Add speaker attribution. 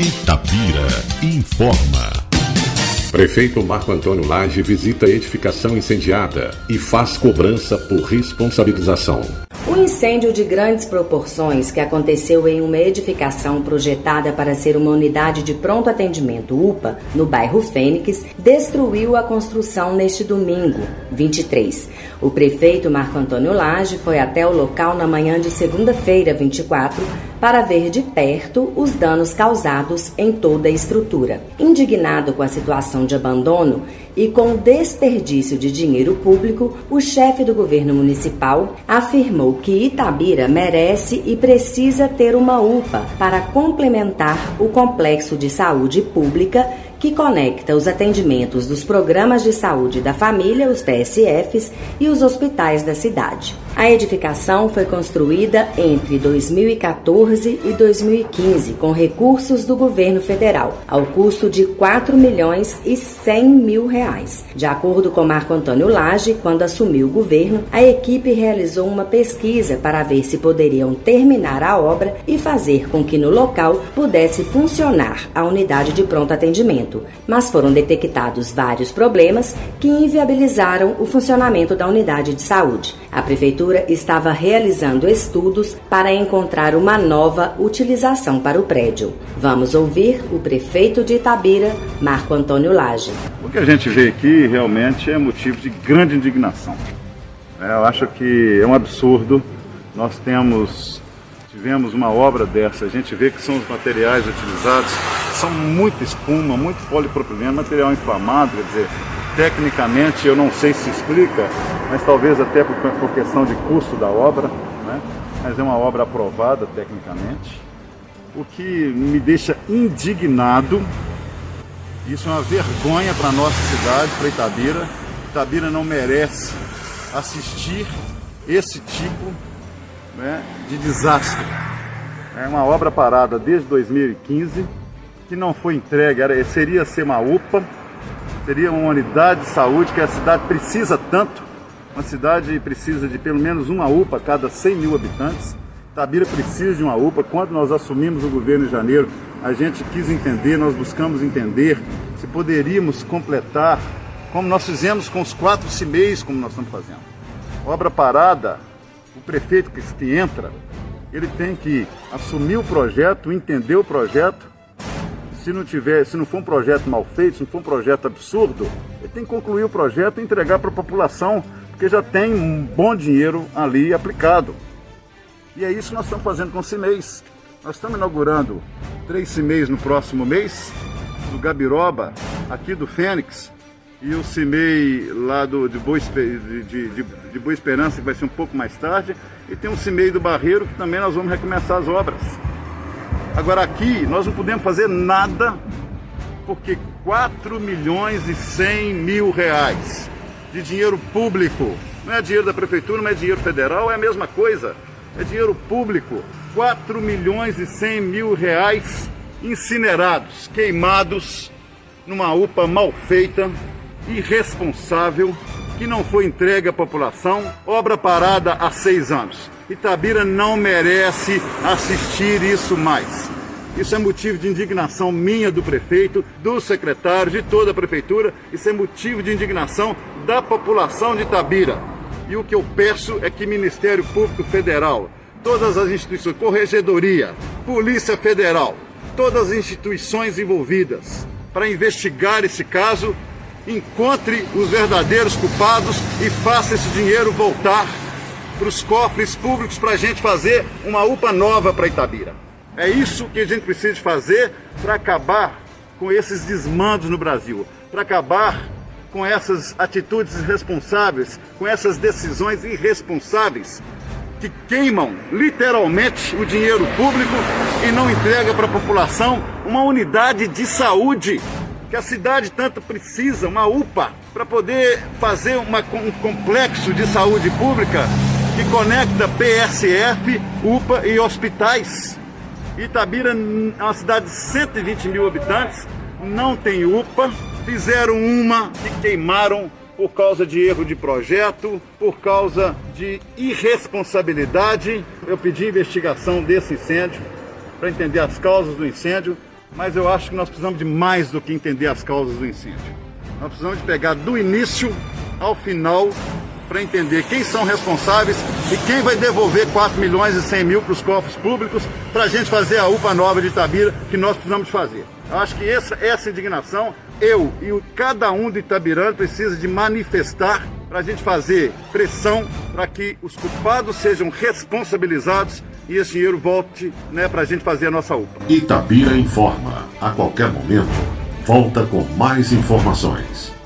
Speaker 1: Itapira informa. Prefeito Marco Antônio Lage visita a edificação incendiada e faz cobrança por responsabilização.
Speaker 2: O incêndio de grandes proporções que aconteceu em uma edificação projetada para ser uma unidade de pronto atendimento UPA, no bairro Fênix, destruiu a construção neste domingo, 23. O prefeito Marco Antônio Lage foi até o local na manhã de segunda-feira, 24, para ver de perto os danos causados em toda a estrutura. Indignado com a situação de abandono e com o desperdício de dinheiro público, o chefe do governo municipal afirmou que Itabira merece e precisa ter uma UPA para complementar o complexo de saúde pública que conecta os atendimentos dos programas de saúde da família, os PSFs, e os hospitais da cidade. A edificação foi construída entre 2014 e 2015 com recursos do governo federal, ao custo de 4 milhões e 100 mil reais. De acordo com Marco Antônio Lage, quando assumiu o governo, a equipe realizou uma pesquisa para ver se poderiam terminar a obra e fazer com que no local pudesse funcionar a unidade de pronto atendimento, mas foram detectados vários problemas que inviabilizaram o funcionamento da unidade de saúde. A prefeitura estava realizando estudos para encontrar uma nova utilização para o prédio. Vamos ouvir o prefeito de Itabira, Marco Antônio Lage.
Speaker 3: O que a gente vê aqui realmente é motivo de grande indignação. É, eu acho que é um absurdo. Nós temos tivemos uma obra dessa, a gente vê que são os materiais utilizados, são muita espuma, muito polipropileno, material inflamado, quer dizer, tecnicamente eu não sei se explica, mas talvez até por, por questão de custo da obra, né? mas é uma obra aprovada tecnicamente. O que me deixa indignado, isso é uma vergonha para a nossa cidade, para Itabira. Itabira não merece assistir esse tipo né, de desastre. É uma obra parada desde 2015, que não foi entregue, era, seria ser uma UPA, seria uma unidade de saúde que a cidade precisa tanto. Uma cidade precisa de pelo menos uma UPA a cada 100 mil habitantes. Tabira precisa de uma UPA. Quando nós assumimos o governo em janeiro, a gente quis entender, nós buscamos entender se poderíamos completar, como nós fizemos com os quatro CIMEIs, como nós estamos fazendo. Obra parada, o prefeito que entra, ele tem que assumir o projeto, entender o projeto, se não tiver, se não for um projeto mal feito, se não for um projeto absurdo, ele tem que concluir o projeto e entregar para a população, porque já tem um bom dinheiro ali aplicado. E é isso que nós estamos fazendo com o CIMEIs. Nós estamos inaugurando três CIMEIs no próximo mês, do Gabiroba, aqui do Fênix, e o CIMEI lá do, de, Boa, de, de, de Boa Esperança, que vai ser um pouco mais tarde, e tem um CIMEI do Barreiro, que também nós vamos recomeçar as obras. Agora aqui nós não podemos fazer nada porque 4 milhões e 100 mil reais de dinheiro público, não é dinheiro da prefeitura, não é dinheiro federal, é a mesma coisa, é dinheiro público, 4 milhões e 100 mil reais incinerados, queimados numa UPA mal feita, irresponsável, que não foi entregue à população, obra parada há seis anos. Itabira não merece assistir isso mais. Isso é motivo de indignação minha do prefeito, do secretário, de toda a prefeitura. Isso é motivo de indignação da população de Itabira. E o que eu peço é que Ministério Público Federal, todas as instituições, Corregedoria, Polícia Federal, todas as instituições envolvidas para investigar esse caso, encontre os verdadeiros culpados e faça esse dinheiro voltar para os cofres públicos para a gente fazer uma UPA nova para Itabira. É isso que a gente precisa fazer para acabar com esses desmandos no Brasil, para acabar com essas atitudes irresponsáveis, com essas decisões irresponsáveis que queimam literalmente o dinheiro público e não entrega para a população uma unidade de saúde que a cidade tanto precisa, uma UPA, para poder fazer uma, um complexo de saúde pública que conecta PSF, UPA e hospitais. Itabira é uma cidade de 120 mil habitantes, não tem UPA, fizeram uma e queimaram por causa de erro de projeto, por causa de irresponsabilidade. Eu pedi investigação desse incêndio para entender as causas do incêndio. mas eu acho que nós precisamos de mais do que entender as causas do incêndio. Nós precisamos de pegar do início ao final para entender quem são responsáveis e quem vai devolver 4 milhões e 100 mil para os cofres públicos para a gente fazer a UPA nova de Itabira que nós precisamos fazer. Eu acho que essa, essa indignação, eu e cada um de Itabirã precisa de manifestar para a gente fazer pressão para que os culpados sejam responsabilizados e esse dinheiro volte né, para a gente fazer a nossa UPA.
Speaker 1: Itabira informa. A qualquer momento, volta com mais informações.